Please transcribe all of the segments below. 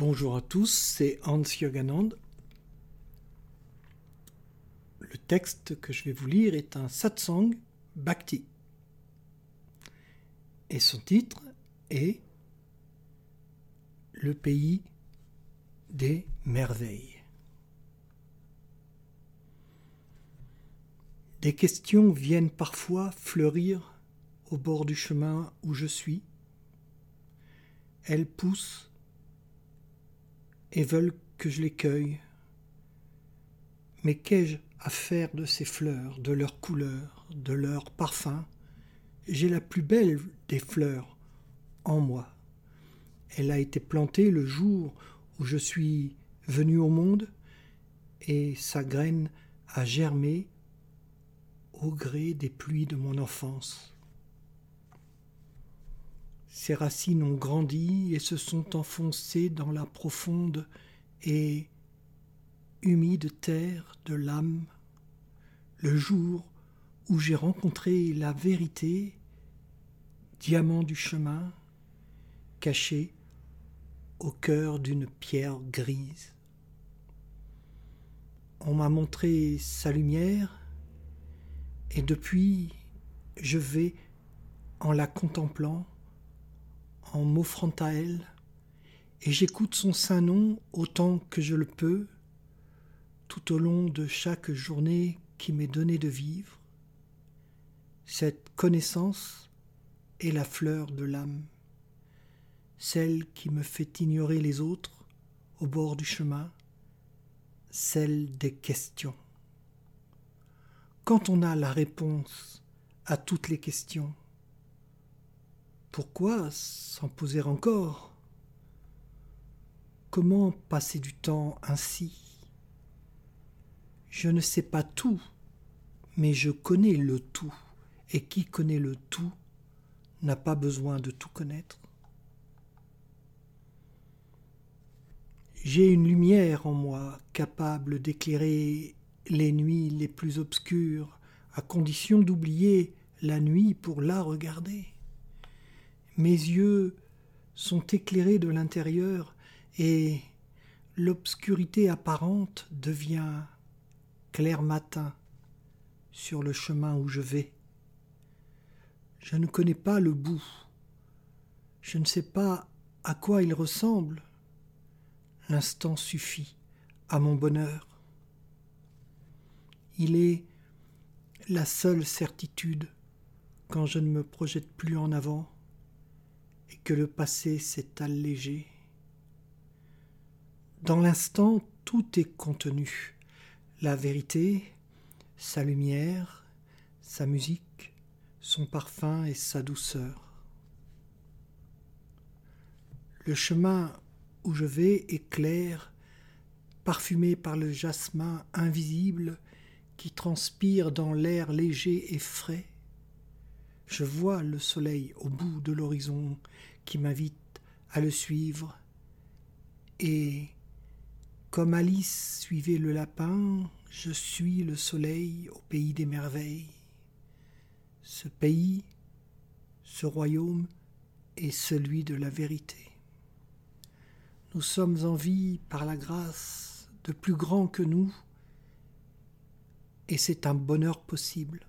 Bonjour à tous, c'est Hans Yoganand. Le texte que je vais vous lire est un satsang bhakti. Et son titre est Le pays des merveilles. Des questions viennent parfois fleurir au bord du chemin où je suis. Elles poussent et veulent que je les cueille. Mais qu'ai-je à faire de ces fleurs, de leurs couleurs, de leurs parfums? J'ai la plus belle des fleurs en moi. Elle a été plantée le jour où je suis venu au monde, et sa graine a germé au gré des pluies de mon enfance. Ses racines ont grandi et se sont enfoncées dans la profonde et humide terre de l'âme, le jour où j'ai rencontré la vérité, diamant du chemin, caché au cœur d'une pierre grise. On m'a montré sa lumière, et depuis je vais en la contemplant en m'offrant à elle, et j'écoute son saint nom autant que je le peux, tout au long de chaque journée qui m'est donnée de vivre. Cette connaissance est la fleur de l'âme, celle qui me fait ignorer les autres au bord du chemin, celle des questions. Quand on a la réponse à toutes les questions, pourquoi s'en poser encore? Comment passer du temps ainsi? Je ne sais pas tout, mais je connais le tout, et qui connaît le tout n'a pas besoin de tout connaître. J'ai une lumière en moi capable d'éclairer les nuits les plus obscures, à condition d'oublier la nuit pour la regarder. Mes yeux sont éclairés de l'intérieur et l'obscurité apparente devient clair matin sur le chemin où je vais. Je ne connais pas le bout. Je ne sais pas à quoi il ressemble. L'instant suffit à mon bonheur. Il est la seule certitude quand je ne me projette plus en avant et que le passé s'est allégé. Dans l'instant, tout est contenu. La vérité, sa lumière, sa musique, son parfum et sa douceur. Le chemin où je vais est clair, parfumé par le jasmin invisible qui transpire dans l'air léger et frais je vois le soleil au bout de l'horizon qui m'invite à le suivre, et comme Alice suivait le lapin, je suis le soleil au pays des merveilles. Ce pays, ce royaume est celui de la vérité. Nous sommes en vie par la grâce de plus grand que nous, et c'est un bonheur possible.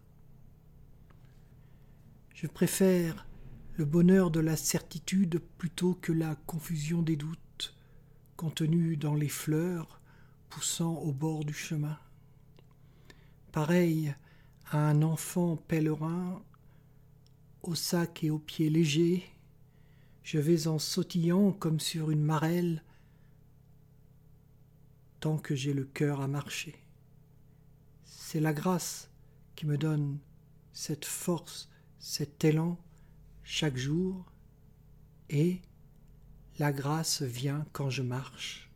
Je préfère le bonheur de la certitude plutôt que la confusion des doutes contenus dans les fleurs poussant au bord du chemin. Pareil à un enfant pèlerin, au sac et aux pieds légers, je vais en sautillant comme sur une marelle, tant que j'ai le cœur à marcher. C'est la grâce qui me donne cette force cet élan chaque jour et la grâce vient quand je marche.